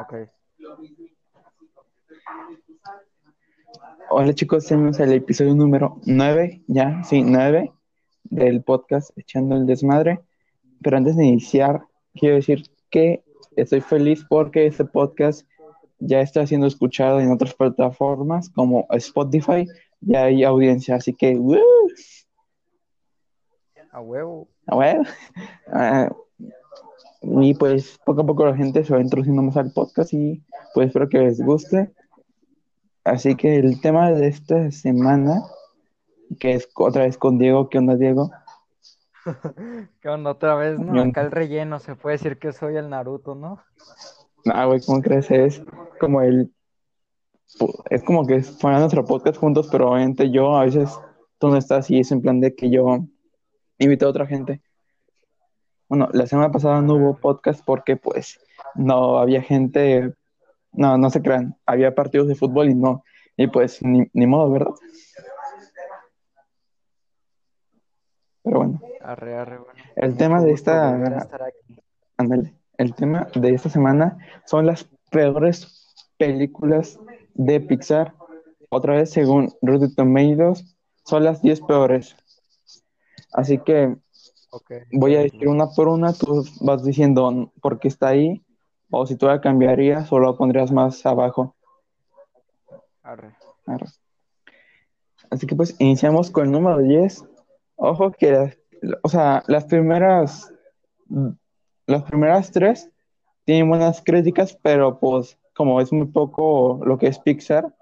Ok. Hola chicos, estamos el episodio número 9, ya, sí, 9 del podcast Echando el Desmadre. Pero antes de iniciar, quiero decir que estoy feliz porque este podcast ya está siendo escuchado en otras plataformas como Spotify, ya hay audiencia, así que, ¡woo! A huevo. A huevo. Ah, y pues poco a poco la gente se va introduciendo más al podcast y pues espero que les guste. Así que el tema de esta semana, que es otra vez con Diego, ¿qué onda Diego? ¿Qué onda otra vez, no? Yo- Acá el relleno, se puede decir que soy el Naruto, ¿no? Ah, güey, ¿cómo crees? Es como el... Es como que fueran nuestro podcast juntos, pero obviamente yo a veces tú no estás y es en plan de que yo invito a otra gente. Bueno, la semana pasada no hubo podcast porque pues no había gente, no, no se crean, había partidos de fútbol y no, y pues ni, ni modo, ¿verdad? Pero bueno, Arre, arre, bueno. el tema de esta, volver a estar aquí. ándale, el tema de esta semana son las peores películas de Pixar. Otra vez, según Rotten Tomatoes, son las 10 peores. Así que Ok. voy a decir una por una, tú vas diciendo por qué está ahí, o si tú la cambiarías o la pondrías más abajo. Arre. Arre. Así que pues iniciamos con el número 10. Ojo que, las- o sea, las primeras, las primeras tres tienen buenas críticas, pero pues como es muy poco lo que es Pixar,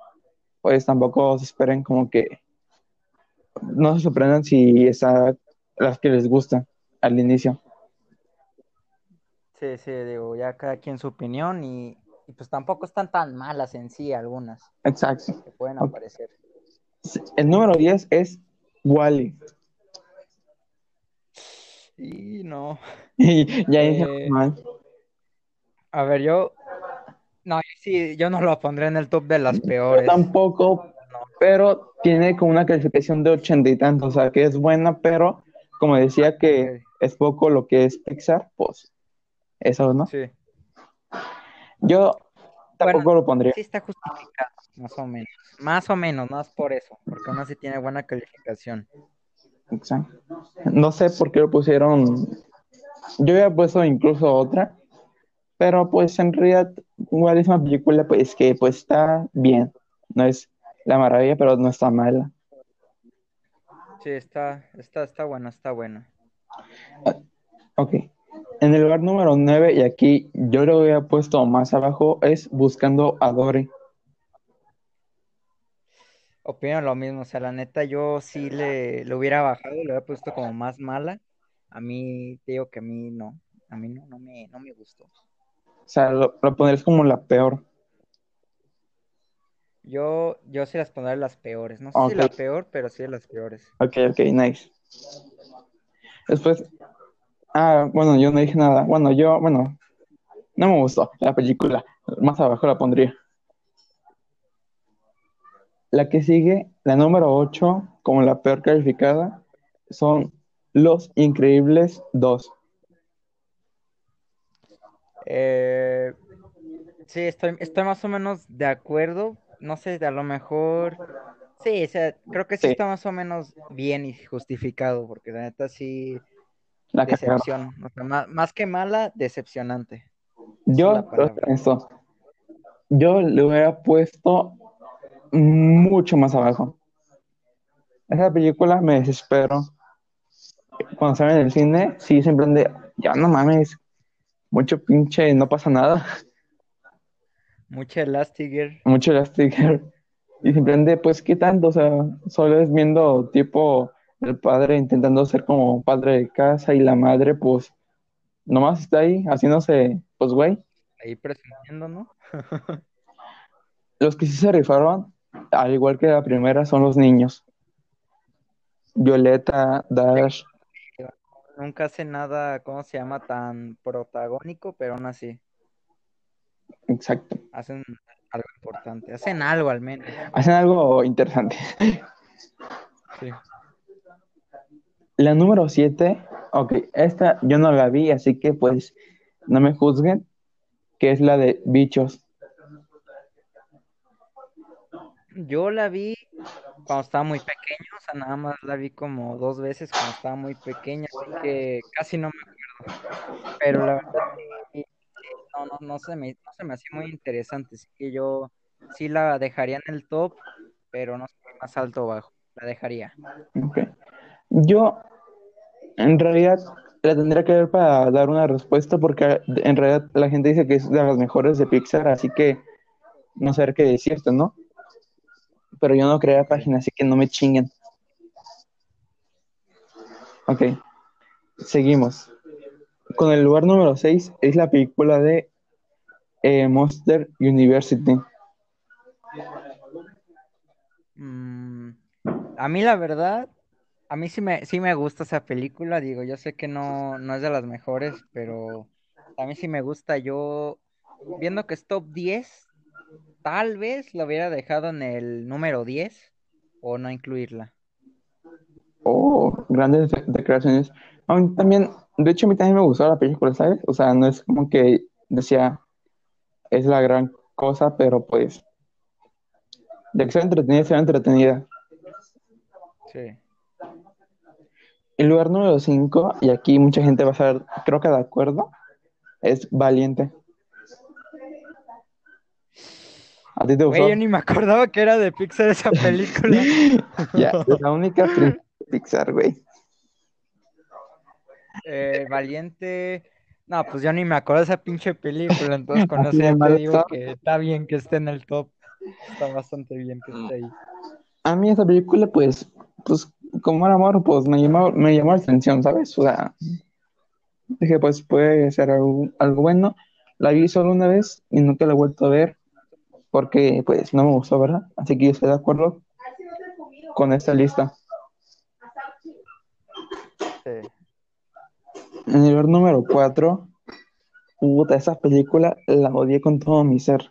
pues tampoco se esperen como que no se sorprendan si está las que les gusta al inicio. Sí, sí, digo, ya cada quien su opinión y, y pues tampoco están tan malas en sí algunas Exacto. que pueden aparecer. El número 10 es Wally. Y no. Ya dije Eh, mal. A ver, yo. No, sí, yo no lo pondré en el top de las Yo peores. tampoco, No. pero tiene como una calificación de ochenta y tantos, o sea que es buena, pero como decía que Ok, es poco lo que es Pixar, pues eso, ¿no? Sí. Yo tampoco lo pondría. Sí está justificado, más o menos. Más o menos, no es por eso, porque aún así tiene buena calificación. Exacto. No sé por qué lo pusieron. Yo había puesto incluso otra, pero pues en realidad igual es una película pues que pues está bien. No es la maravilla, pero no está mala. Sí, está, está, está buena, está buena. Ok. En el lugar número 9, y aquí yo lo había puesto más abajo, es Buscando a Dory. Opino lo mismo, o sea, la neta, yo sí le, le hubiera bajado, le hubiera puesto como más mala. A mí, te digo que a mí no, a mí no, no me, no me gustó. O sea, lo, lo pondrías como la peor. Yo, yo sí las pondré las peores, no sé si la peor, pero sí de las peores. Ok, ok, nice. Después, ah, bueno, yo no dije nada. Bueno, yo, bueno, no me gustó la película. Más abajo la pondría. La que sigue, la número 8, como la peor calificada, son Los Increíbles 2. Eh, sí, estoy, estoy más o menos de acuerdo. No sé, a lo mejor. Sí, o sea, creo que sí Sí. está más o menos bien y justificado, porque la neta sí, La decepción. O sea, más, más que mala, decepcionante. Yo, esto, yo le hubiera puesto mucho más abajo. Esa película me desespero. Cuando sale en el cine, sí, siempre de, ya no mames, mucho pinche, no pasa nada, Mucha Elastigirl. mucho Elastigirl. Y de, pues, ¿qué tanto? O sea, solo es viendo tipo el padre intentando ser como padre de casa y la madre, pues, nomás está ahí haciéndose, pues, güey. Ahí presumiendo, ¿no? Los que sí se rifaron, al igual que la primera, son los niños. Violeta, Dash, Nunca hace nada, ¿cómo se llama? Tan protagónico, pero aún así exacto. hacen algo importante. Hacen algo al menos. Hacen algo interesante. Sí. La número 7, ok, esta yo no la vi, así que pues no me juzguen. que es la de Bichos. Yo la vi cuando estaba muy pequeño, o sea, nada más la vi como dos veces cuando estaba muy pequeña, así que casi no me acuerdo. Pero la verdad sí, no, no, no se me, no se me hacía muy interesante, así que yo sí la dejaría en el top, pero no sé más alto o bajo, la dejaría. Ok. Yo, en realidad, la tendría que ver para dar una respuesta, porque en realidad la gente dice que es de las mejores de Pixar, así que no sé qué decirte, ¿no? Pero yo no creé la página, así que no me chinguen. Ok, seguimos. Con el lugar número 6 es la película de eh, Monster University. Mm, a mí la verdad, a mí sí me, sí me gusta esa película, digo, yo sé que no, no es de las mejores, pero a mí sí me gusta. Yo, viendo que es top 10, tal vez lo hubiera dejado en el número 10 o no incluirla. Oh, grandes de- declaraciones. También, de hecho, a mí también me gustó la película, ¿sabes? O sea, no es como que decía, es la gran cosa, pero pues, de que sea entretenida, sea entretenida. Sí. El lugar número 5, y aquí mucha gente va a estar, creo que de acuerdo, es Valiente. ¿A ti te Güey, gustó? yo ni me acordaba que era de Pixar esa película. Ya, es la única película de Pixar, güey. Eh, Valiente. No, pues yo ni me acuerdo de esa pinche película, entonces con eso ya te digo que está bien que esté en el top. Está bastante bien que esté ahí. A mí esa película, pues, pues, como era amor, pues me llamó, me llamó la atención, ¿sabes? O sea, dije, pues puede ser algo, algo bueno. La vi solo una vez y nunca la he vuelto a ver porque, pues, no me gustó, ¿verdad? Así que yo estoy de acuerdo con esta lista. Sí. En el lugar número 4, puta, esa película la odié con todo mi ser.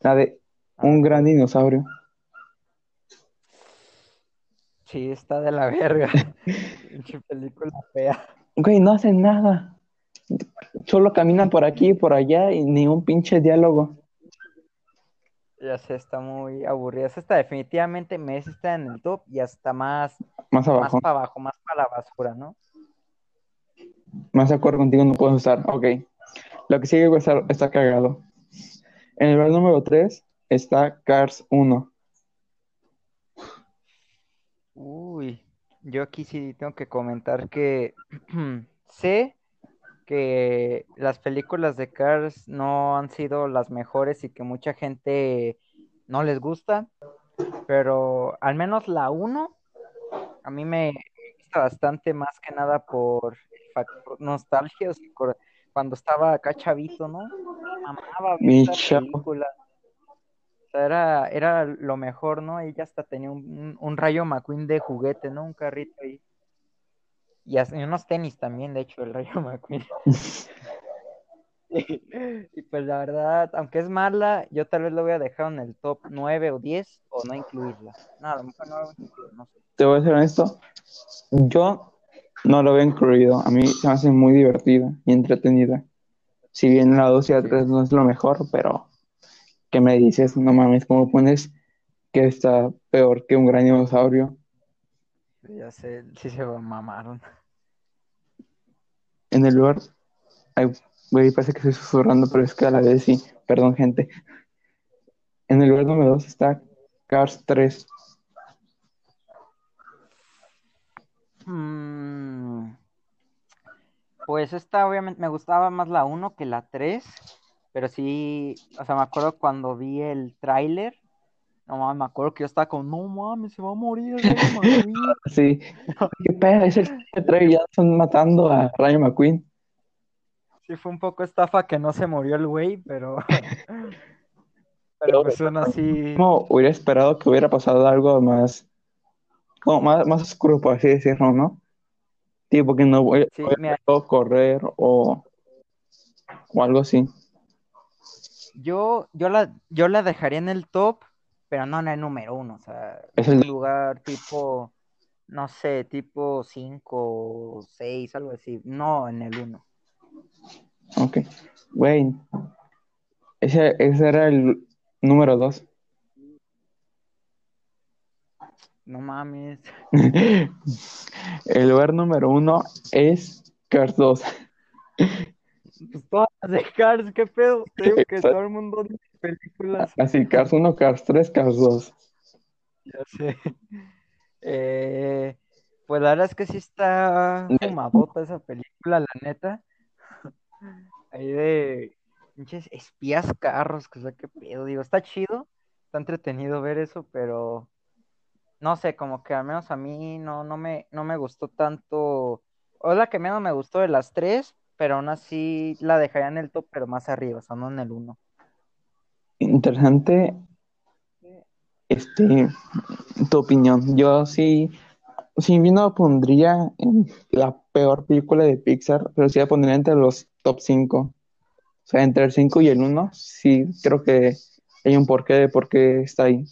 La de Un gran dinosaurio. Sí, está de la verga. Pinche película fea. Güey, no hacen nada. Solo caminan por aquí y por allá y ni un pinche diálogo. Ya sé, está muy aburrida. Esta definitivamente merece estar en el top y hasta más, Más más abajo. para abajo, más para la basura, ¿no? Más de acuerdo contigo no puedo estar. Ok. Lo que sigue está, está cagado. En el lugar número 3 está Cars 1. Uy, yo aquí sí tengo que comentar que sé que las películas de Cars no han sido las mejores y que mucha gente no les gusta, pero al menos la 1 a mí me gusta bastante más que nada por nostalgia, o sea, por- cuando estaba acá chavito, ¿no? Me mamaba ver chavo. película. O sea, era, era lo mejor, ¿no? Ella hasta tenía un, un- un Rayo McQueen de juguete, ¿no? Un carrito ahí. Y, unos tenis también, de hecho, el Rayo McQueen. Y pues la verdad, aunque es mala, yo tal vez lo voy a dejar en el top 9 o 10 o no incluirla. No, a lo mejor no lo voy a incluir, no sé. Te voy a ser honesto. Yo no lo veo incluido. A mí se me hace muy divertida y entretenida. Si bien la 2 y la Sí. 3 no es lo mejor, pero ¿qué me dices? No mames, ¿cómo pones que está peor que un gran dinosaurio? Ya sé, sí se mamaron. En el lugar. Ay, güey, parece que estoy susurrando, pero es que a la vez sí. Perdón, gente. En el lugar número 2 está Cars 3. Mm, pues esta obviamente me gustaba más la 1 que la 3, pero sí, o sea, me acuerdo cuando vi el tráiler, no mames, me acuerdo que yo estaba como, no mames, se va a morir Rayo McQueen. Sí. ¿Qué pedo? Es el que trae ya están matando a Rayo McQueen. Sí, fue un poco estafa que no se murió el güey, pero. Pero pues aún así. Como hubiera esperado que hubiera pasado algo más, como más, más oscuro, por así decirlo, ¿no? Tipo que no voy Sí, dejado correr o, o algo así. yo, yo la, yo la dejaría en el top, pero no en el número uno. O sea, Es el un lugar tipo, no sé, tipo 5 o 6, algo así. No en el uno. Ok. Güey, ese, ese era el número dos. No mames. el lugar número uno es Cars 2. Pues todas las de Cars, ¿qué pedo? Te digo que todo el mundo dice películas. Así, Cars 1, Cars 3, Cars 2. Ya sé. Eh, pues la verdad es que sí está fumadota esa película, la neta. Ahí de pinches espías carros, que sé qué pedo. Digo, está chido, está entretenido ver eso, pero no sé, como que al menos a mí no, no me, no me gustó tanto. O es la que menos me gustó de las tres, pero aún así la dejaría en el top, pero más arriba, o sea, no en el uno. Interesante este, tu opinión. Yo sí, sí no pondría en la peor película de Pixar, pero sí la pondría entre los top 5. O sea, entre el 5 y el 1, sí creo que hay un porqué de por qué está ahí.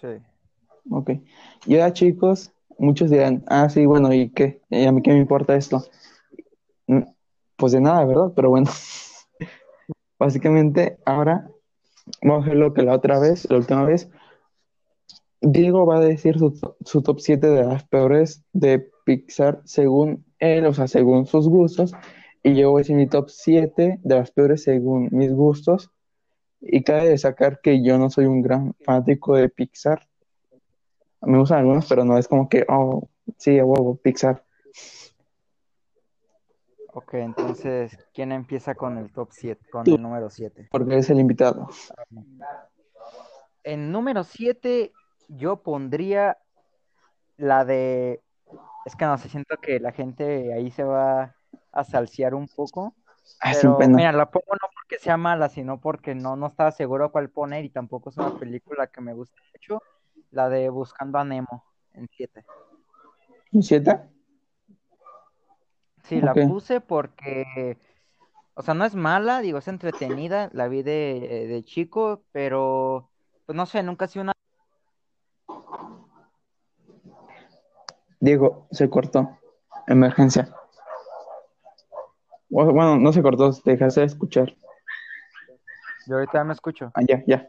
Sí. Ok. Y ahora, chicos, muchos dirán, ah, sí, bueno, ¿y qué? ¿Y a mí qué me importa esto? Mm, pues de nada, ¿verdad? Pero bueno, básicamente ahora vamos a ver lo que la otra vez, la última vez, Diego va a decir su, top 7 de las peores de Pixar según él, o sea, según sus gustos, y yo voy a decir mi top 7 de las peores según mis gustos. Y cabe destacar que yo no soy un gran fanático de Pixar. Me gustan algunos, pero no es como que, oh, sí, a huevo, Pixar. Ok, entonces, ¿quién empieza con el top 7, con el número 7? Porque es el invitado. En número 7, yo pondría la de. Es que no sé, siento que la gente ahí se va a salsear un poco. Ah, Pero pena. mira, la pongo no porque sea mala, sino porque no, no estaba seguro cuál poner y tampoco es una película que me gusta mucho. La de Buscando a Nemo en 7. ¿Un 7? Sí, la puse porque, o sea, no es mala, digo, es entretenida, la vi de, de chico, pero, pues no sé, nunca ha sido una... Diego, se cortó. Emergencia. Bueno, no se cortó, te dejaste de escuchar. Yo ahorita me escucho. Ah, ya, ya.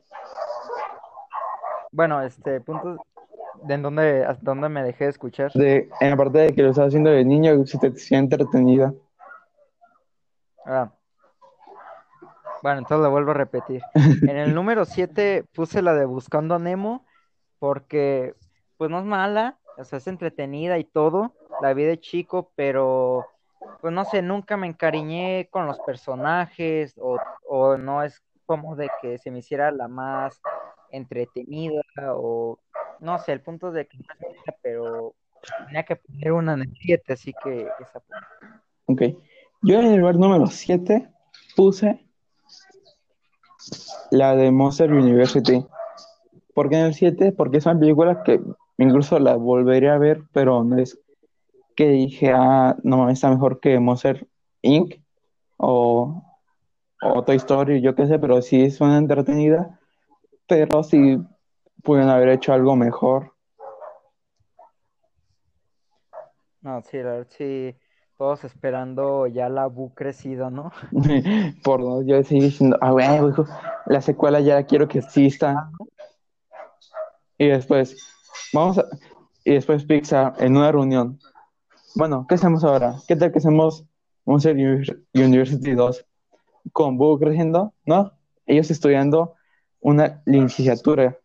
Bueno, este, punto de en dónde, hasta dónde me dejé de escuchar. De, en la parte de que lo estás haciendo de niño, si te hacía entretenida. Ah. Bueno, entonces lo vuelvo a repetir. En el número 7 puse la de Buscando a Nemo porque, pues no es mala, o sea, es entretenida y todo, la vi de chico, pero, pues no sé, nunca me encariñé con los personajes o, o no es como de que se me hiciera la más entretenida o, no sé, el punto de que pero tenía que poner una en el 7, así que esa. Ok. Yo en el lugar número 7 puse la de Monster University. ¿Por qué en el 7? Porque es una película que incluso la volvería a ver, pero no es que dije, ah, no, está mejor que Monster Inc. o, o Toy Story, yo qué sé, pero sí es una entretenida, pero sí pueden haber hecho algo mejor. No, sí, la verdad, sí, todos esperando ya la Bu crecido, ¿no? Por dos, yo sigo diciendo, ah, güey, hijo, la secuela ya la quiero que exista. Y después, vamos a, y después Pixar en una reunión. Bueno, ¿qué hacemos ahora? ¿Qué tal que hacemos Monster Univers- University 2 con Boo creciendo? ¿No? Ellos estudiando una licenciatura.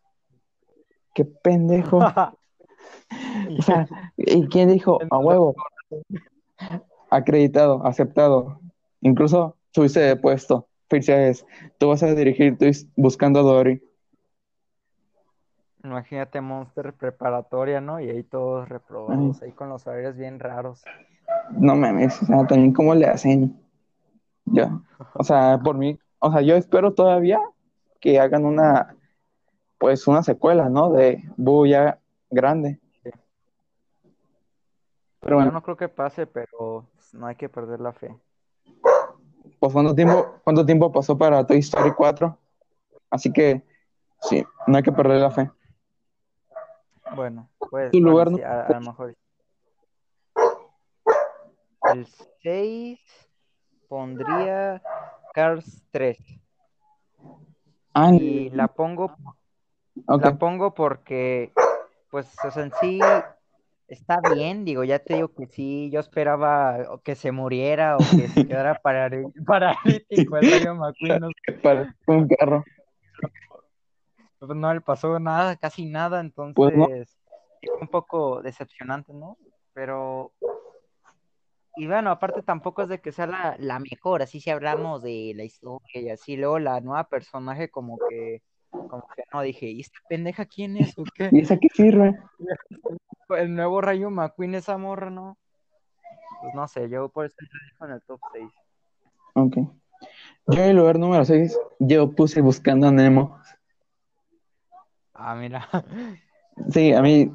¡Qué pendejo! O sea, ¿y quién dijo? A huevo. Acreditado, aceptado. Incluso subiste de puesto. Felicidades. Tú vas a dirigir tú buscando a Dory. Imagínate Monster preparatoria, ¿no? Y ahí todos reprobados, ahí con los horarios bien raros. No mames, o sea, también cómo le hacen. Ya. O sea, por mí, o sea, yo espero todavía que hagan una, pues una secuela, ¿no? De Boo ya grande. Pero Yo bueno, no creo que pase, pero pues, no hay que perder la fe. pues ¿cuánto tiempo, cuánto tiempo pasó para Toy Story 4? Así que, sí, no hay que perder la fe. Bueno, pues Tu lugar sí, no- a, a lo mejor. El 6, pondría Cars 3. Ah, Y la pongo, la pongo porque, pues, o sea, en sí está bien, digo, ya te digo que sí, yo esperaba que se muriera o que se quedara paralítico el Rayo McQueen, no, Para un carro. pues, no le pasó nada, casi nada, entonces Pues no. sí fue un poco decepcionante, ¿no? Pero, y bueno, aparte tampoco es de que sea la, la mejor, así si hablamos de la historia y así, luego la nueva personaje como que, como que no, dije, ¿y esta pendeja quién es o qué? ¿Y esa qué sirve? El nuevo Rayo McQueen, esa morra, ¿no? Pues no sé, yo por eso la dejo en el top 6. Ok. Yo en el lugar número 6, yo puse Buscando a Nemo. Ah, mira. Sí, a mí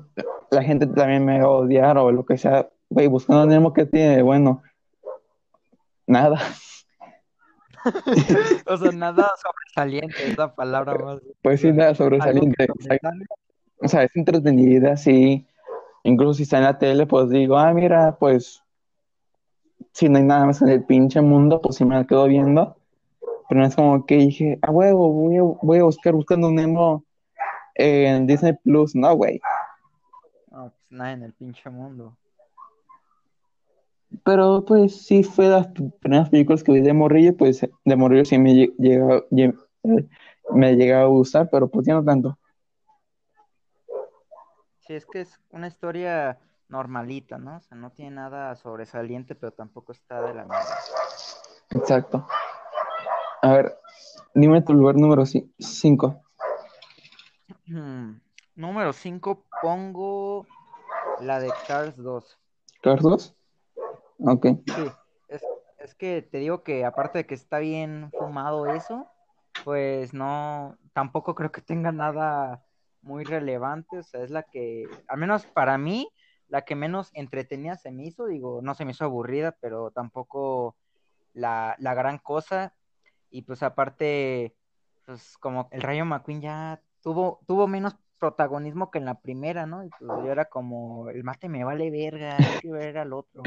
la gente también me va a odiar o lo que sea. Güey, Buscando a Nemo, ¿qué tiene de bueno? Nada. O sea, nada sobresaliente, es la palabra más. Pues sí, nada sobresaliente. O sea, es entretenida, sí. Incluso si está en la tele, pues digo, ah, mira, pues si no hay nada más en el pinche mundo, pues sí me la quedo viendo. Pero no es como que dije, ah, huevo, voy a, voy a buscar Buscando un Nemo en Disney Plus. No, güey. No, pues nada en el pinche mundo. Pero pues sí fue las primeras películas que vi de Morrillo, pues de Morrillo sí me lle- llega- lle- eh, me llegaba a gustar, pero pues ya no tanto. Sí, es que es una historia normalita, ¿no? O sea, no tiene nada sobresaliente, pero tampoco está de la mierda. Exacto. A ver, dime tu lugar número 5. Hmm, Número 5, pongo la de Cars 2. ¿Carlos? Ok. Sí, es, es que te digo que aparte de que está bien fumado eso, pues no, tampoco creo que tenga nada muy relevante, o sea, es la que, al menos para mí, la que menos entretenida se me hizo, digo, no se me hizo aburrida, pero tampoco la, la gran cosa, y pues aparte, pues como el Rayo McQueen ya tuvo, tuvo menos protagonismo que en la primera, ¿no? Y pues yo era como, el mate me vale verga, yo quiero ver al otro.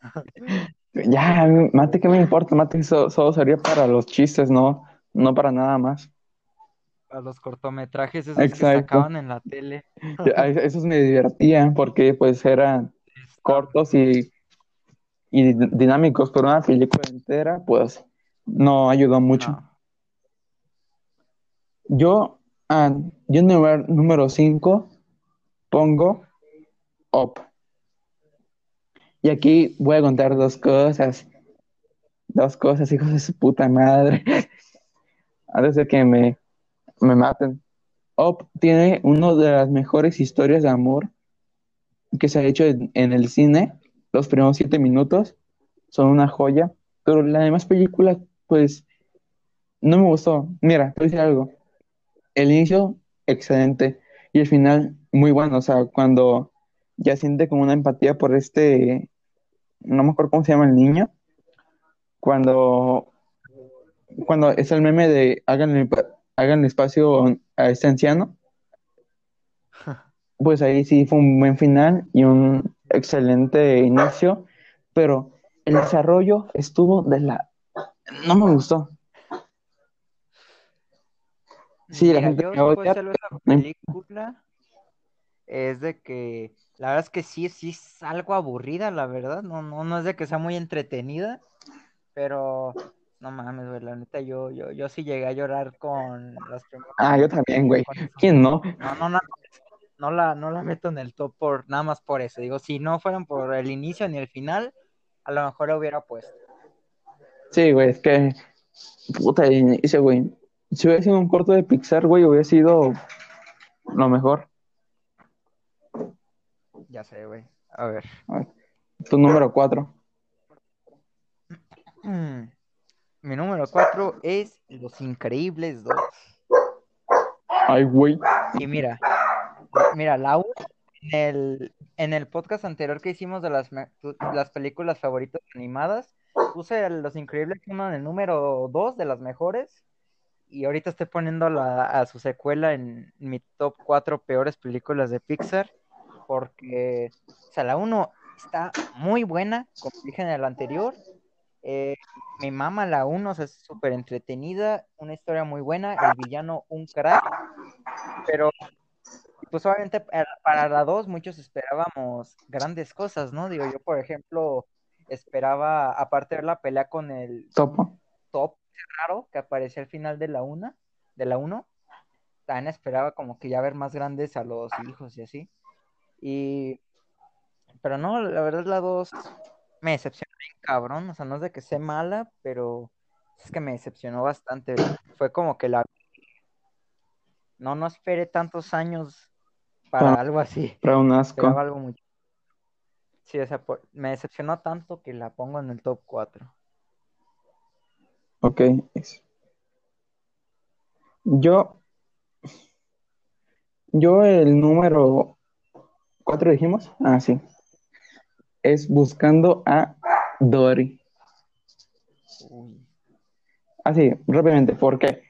Ya, mate, ¿qué me importa? Mate so- solo sería para los chistes, no, no para nada más. a los cortometrajes esos que sacaban en la tele. Esos me divertían porque pues eran Está- cortos y, y di- dinámicos, pero una película entera pues no ayudó mucho. no. Yo, ah, yo número 5 pongo Up. Y aquí voy a contar dos cosas. Dos cosas, hijos de su puta madre. Antes de que me, me maten. Up tiene una de las mejores historias de amor que se ha hecho en, en el cine. Los primeros siete minutos son una joya. Pero la demás película, pues, no me gustó. Mira, te voy a decir algo. El inicio, excelente. Y el final, muy bueno. O sea, cuando ya siente como una empatía por este, no me acuerdo cómo se llama el niño. Cuando, cuando es el meme de hagan, hagan espacio a este anciano. Pues ahí sí fue un buen final y un excelente inicio. Pero el desarrollo estuvo de la... No me gustó. Sí, la gente yo me odia, de esa película es de que la verdad es que sí, sí es algo aburrida, la verdad. No, no, no es de que sea muy entretenida, pero no mames, güey, la neta, yo, yo, yo sí llegué a llorar con las primeras Ah, yo también, güey. ¿Quién no? No, no, no, no la, no la meto en el top por nada más por eso. Digo, si no fueran por el inicio ni el final, a lo mejor la hubiera puesto. Sí, güey, es que. Puta, el inicio, güey. Si hubiera sido un corto de Pixar, güey, hubiera sido lo mejor. Ya sé, güey. A ver. Tu número 4. Mm, Mi número 4 es Los Increíbles 2. Ay, güey. Y mira, mira, la u- en el, en el podcast anterior que hicimos de las, las películas favoritas animadas, puse a Los Increíbles uno en el número 2 de las mejores. Y ahorita estoy poniendo la- a su secuela en mi top 4 peores películas de Pixar. Porque, o sea, la 1 está muy buena, como dije en el anterior. Eh, mi mamá la 1, o sea, es súper entretenida, una historia muy buena, el villano un crack, pero pues obviamente para, para la 2 muchos esperábamos grandes cosas, ¿no? Digo, yo por ejemplo esperaba, aparte de ver la pelea con el Topo. top raro que aparecía al final de la 1, de la 1, también esperaba como que ya ver más grandes a los hijos y así. Y pero no, la verdad la 2 me decepcionó bien cabrón, o sea, no es de que sea mala, pero es que me decepcionó bastante. Fue como que la no no esperé tantos años para Ah, algo así. Para un asco. algo. Sí, o sea, por- me decepcionó tanto que la pongo en el top 4. Ok. Yo, yo el número cuatro dijimos. Ah, sí. Es buscando a Dory. Así, rápidamente, ¿por qué?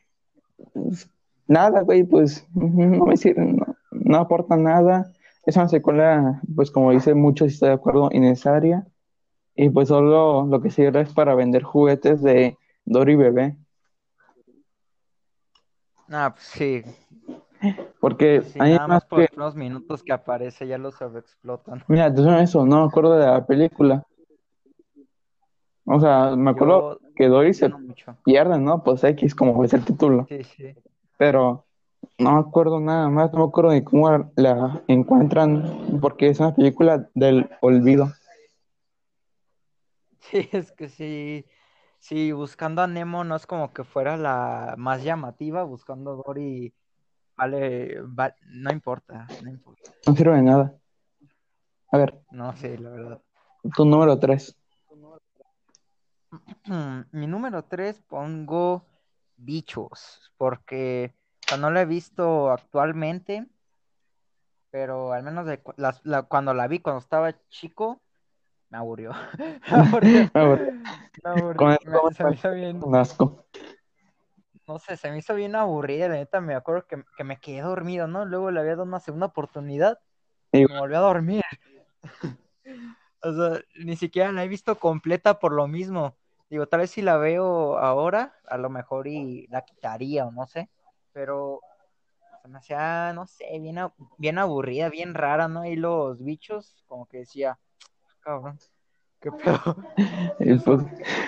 Pues, Nada, güey, pues no me sirve, no, no aporta nada. Es una secuela, pues como dice muchos, y estoy de acuerdo, innecesaria. Y pues solo lo que sirve es para vender juguetes de Dory bebé. Ah, pues sí, Porque sí, hay nada más por que, primeros minutos que aparece ya lo sobreexplotan. mira, eso, no me acuerdo de la película. O sea, me acuerdo Yo, que Dory se mucho. pierde, ¿no? Pues X, como es el título. Sí, sí. Pero no me acuerdo nada más, no me acuerdo ni cómo la encuentran, porque es una película del olvido. Sí, es que sí, sí, buscando a Nemo no es como que fuera la más llamativa, buscando a Dory, vale, va- no importa, no importa. No sirve de nada. A ver, No, sí, la verdad. tu número 3. Mi número 3 pongo Bichos, porque o sea, no la he visto actualmente, pero al menos de cu- las- la- cuando la vi cuando estaba chico, me aburrió. Me aburrió. Me aburrió. Con el Me- se me hizo bien, un asco. no sé, se me hizo bien aburrida, la neta, me acuerdo que, que me quedé dormido, ¿no? Luego le había dado una segunda oportunidad Y- me volví a dormir. O sea, ni siquiera la he visto completa por lo mismo. Digo, tal vez si la veo ahora, a lo mejor y la quitaría o no sé, pero se me hacía, no sé, bien, bien aburrida, bien rara, ¿no? Y los bichos, como que decía, cabrón, qué pedo, y pues,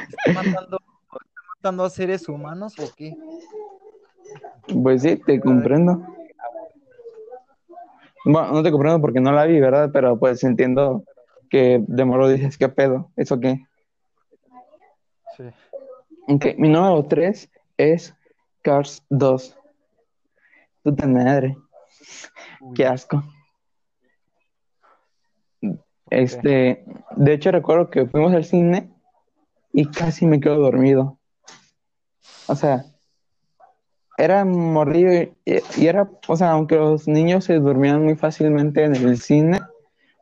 ¿está matando, está matando a seres humanos o qué? pues sí, te comprendo. Bueno, no te comprendo porque no la vi, ¿verdad? Pero pues entiendo que de moro dices, ¿qué pedo? ¿Eso qué? Sí. Ok, mi número 3 es Cars 2. Puta madre, Uy, qué asco. Este, de hecho recuerdo que fuimos al cine y casi me quedo dormido. O sea, era mordido y, y era, o sea, aunque los niños se dormían muy fácilmente en el cine,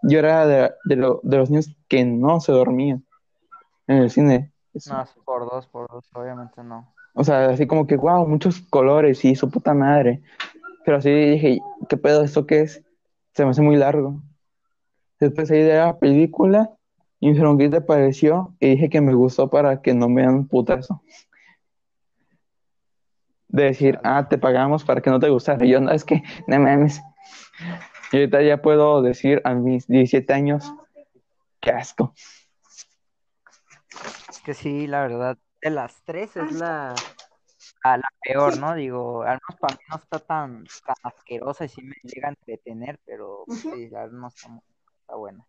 yo era de, de lo- de los niños que no se dormían en el cine. No, por dos, por dos, obviamente no. O sea, así como que, wow, muchos colores y su puta madre. Pero así dije, ¿qué pedo? ¿Esto qué es? Se me hace muy largo. Después de la película y me dijeron, ¿qué te pareció? Y dije que me gustó para que no me dan putazo. De decir, ah, te pagamos para que no te gustara. Y yo, no, es que, no mames. Y ahorita ya puedo decir a mis 17 años, qué asco. Es que sí, la verdad, de las tres es la, a la peor, ¿no? Digo, al menos para mí no está tan, tan asquerosa y sí me llega a entretener, pero sí, verdad no está, mu- está buena.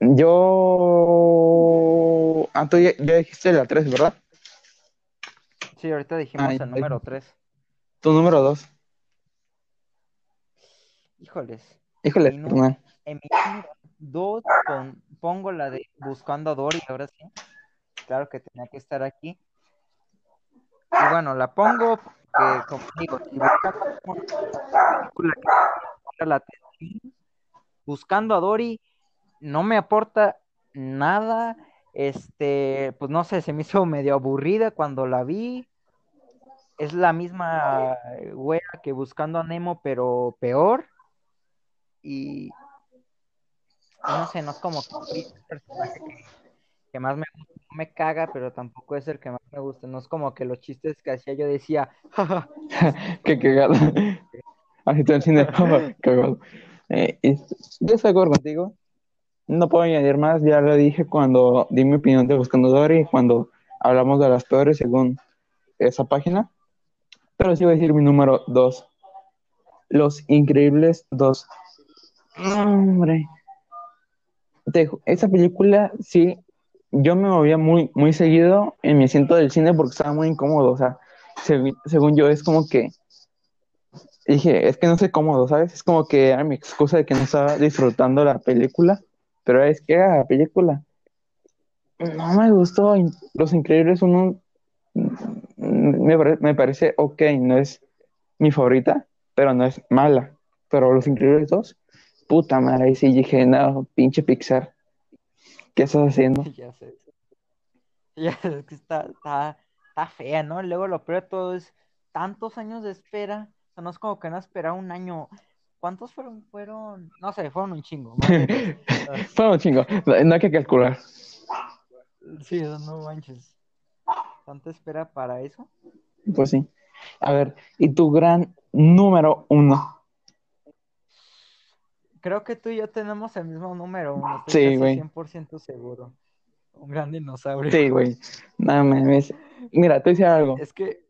Yo... Ah, tú ya, ya dijiste la 3, ¿verdad? Sí, ahorita dijimos Ay, el número tres. Tu número 2. Híjoles, Híjole, Mi nu- carnal. en mi número dos pon- pongo la de Buscando a Dory, ahora sí. Claro que tenía que estar aquí. Y bueno, la pongo porque, como digo, si Buscando una película que la atención, Buscando a Dory no me aporta nada. Este, pues no sé, se me hizo medio aburrida cuando la vi. Es la misma wea que Buscando a Nemo, pero peor. Y no sé, no es como que que, que más me me caga, pero tampoco es el que más me gusta. No es como que los chistes que hacía yo decía, "Ja, ja, Qué cagado. Así está el cine, cagado. Eh, yo estoy de acuerdo contigo. No puedo añadir más, ya lo dije cuando di mi opinión de Buscando Dory, cuando hablamos de las peores según esa página. Pero sí voy a decir mi número 2. Los Increíbles 2. Hombre. Te esa película, sí, yo me movía muy, muy seguido en mi asiento del cine porque estaba muy incómodo. O sea, según yo, es como que dije, es que no estoy cómodo, ¿sabes? Es como que era mi excusa de que no estaba disfrutando la película, pero es que era la película. No me gustó. Los Increíbles uno mm, me, pare- me parece ok, no es mi favorita, pero no es mala. Pero Los Increíbles 2, puta madre, ahí sí dije, no, pinche Pixar, ¿qué estás haciendo? ya sé. Ya sé, está, está, está fea, ¿no? Luego lo peor de todo es tantos años de espera. Sea, no es como que no espera un año. ¿Cuántos fueron? Fueron, no sé, fueron un chingo. más de dos. Ah, Fue un chingo, no no hay que calcular. Sí, no manches. ¿Tanta espera para eso? Pues sí. A ver, y tu gran número uno. Creo que tú y yo tenemos el mismo número uno, estoy Sí, güey. 100% seguro. Un gran dinosaurio. Sí, güey. No mames. Mira, te decía algo. Es que,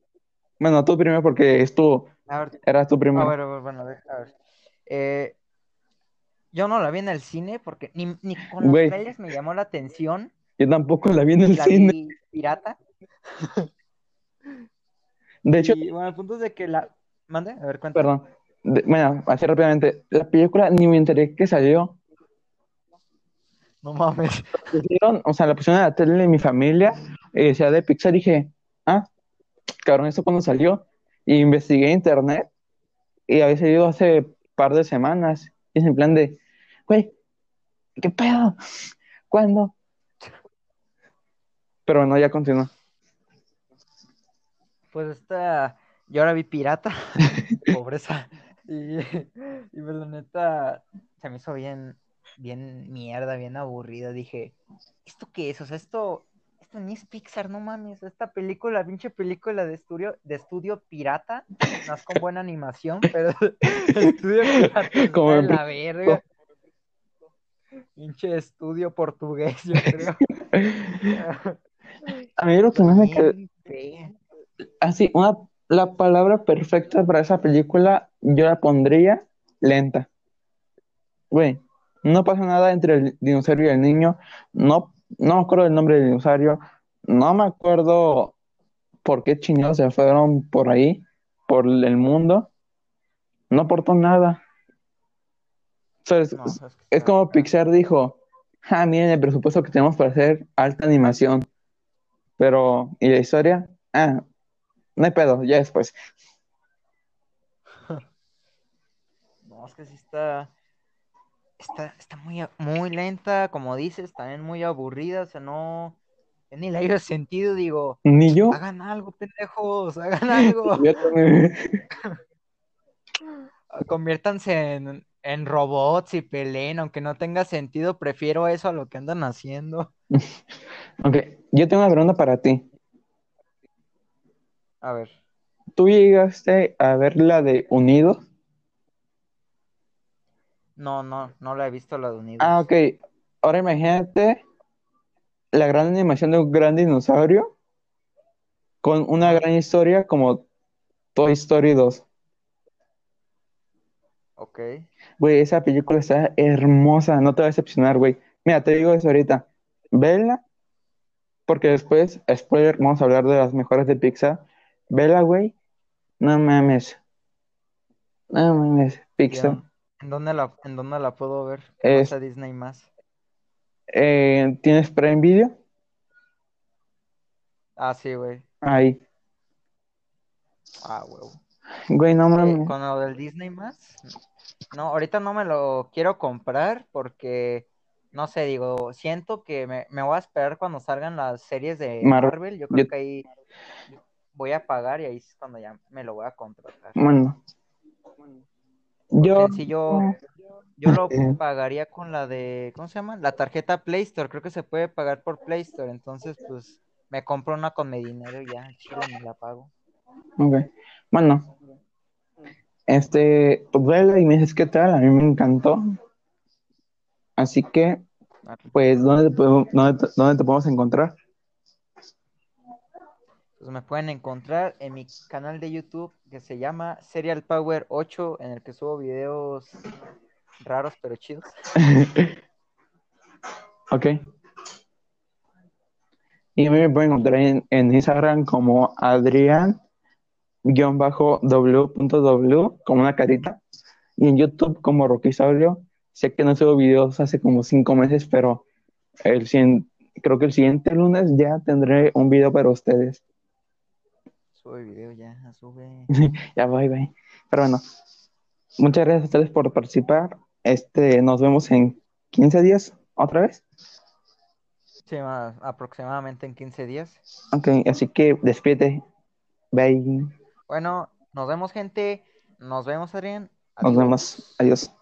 Bueno, tú primero porque es tu, a ver, eras tu a primero. ver, a ver, bueno, a ver, a ver. Eh, yo no la vi en el cine porque ni, ni con los Güey. trailers me llamó la atención. Yo tampoco la vi en el La cine. vi pirata. De hecho, Y bueno, el punto es de que la... ¿Mande? A ver, cuenta. perdón. De- bueno, así rápidamente. La película ni me enteré que salió. No mames. O sea, la pusieron en la tele de mi familia y decía de Pixar. Y dije, ah, cabrón, ¿esto cuándo salió? Y investigué internet y había salido hace par de semanas. Y es en plan de, güey, ¿qué pedo? ¿Cuándo? Pero bueno, ya continúa. Pues esta... Yo ahora vi pirata. Pobreza. Y, y pues la neta se me hizo bien, bien mierda, bien aburrida. Dije, ¿esto qué es? O sea, esto ni es Pixar, no mames. Esta película, pinche película de estudio, de estudio pirata, no es con buena animación, pero estudio pirata Como en la verga. Pinche estudio portugués, yo creo. A mí lo que más me quedó, así, una, la palabra perfecta para esa película, yo la pondría lenta. Güey, no pasa nada entre el dinosaurio y el niño, no, no me acuerdo del nombre del dinosaurio, no me acuerdo por qué chingados se fueron por ahí, por el mundo, no aportó nada. O sea, es, No, es que es está- como Pixar dijo, ah, miren el presupuesto que tenemos para hacer alta animación, pero, ¿y la historia? Ah, no hay pedo, ya después. No, es que sí está, está, está muy, muy lenta, como dices, también muy aburrida, o sea, no, ni le hallo sentido, digo, Ni yo. hagan algo, pendejos, hagan algo, conviértanse en, en robots y peleen, aunque no tenga sentido, prefiero eso a lo que andan haciendo. Ok, yo tengo una pregunta para ti. A ver, ¿Tú llegaste a ver la de Unidos? No, no, no la he visto la de Unidos. Ah, ok. Ahora imagínate la gran animación de un gran dinosaurio con una gran historia como Toy Story 2. Ok, Güey, esa película está hermosa, no te va a decepcionar, güey. Mira, te digo eso ahorita. Vela, porque después, spoiler, vamos a hablar de las mejores de Pixar. Vela, güey. No mames. No mames, Pixar. ¿En dónde la, en dónde la puedo ver? No Es- Disney más. Eh, ¿tienes Prime Video? Ah, sí, güey. Ahí. Ah, huevo. Güey, no Eh, mames. con lo del Disney más, no, ahorita no me lo quiero comprar porque, no sé, digo, siento que me, me voy a esperar cuando salgan las series de Marvel. Marvel. Yo creo Yo- que ahí voy a pagar y ahí es cuando ya me lo voy a contratar. Bueno. Yo, sí yo, yo lo pagaría con la de, ¿cómo se llama? La tarjeta Play Store, creo que se puede pagar por Play Store, entonces pues me compro una con mi dinero y ya, chile me la pago. ok. Bueno, este, pues vela y me dices qué tal, a mí me encantó. Así que, pues, ¿dónde te podemos, dónde dónde te podemos encontrar? Me pueden encontrar en mi canal de YouTube que se llama Serial Power 8, en el que subo videos raros pero chidos. Ok. Y me pueden encontrar en, en Instagram como Adrián-w.w, como una carita. Y en YouTube como Roquisaurio. Sé que no subo videos hace como cinco meses, pero el creo que el siguiente lunes ya tendré un video para ustedes. Sube video ya, sube. Ya, bye, bye. Pero bueno, muchas gracias a ustedes por participar. Este, nos vemos en 15 días, otra vez. Sí, ma- aproximadamente en 15 días. Ok, así que despídete. Bye. Bueno, nos vemos gente. Nos vemos, Adrián. Nos vemos. Adiós.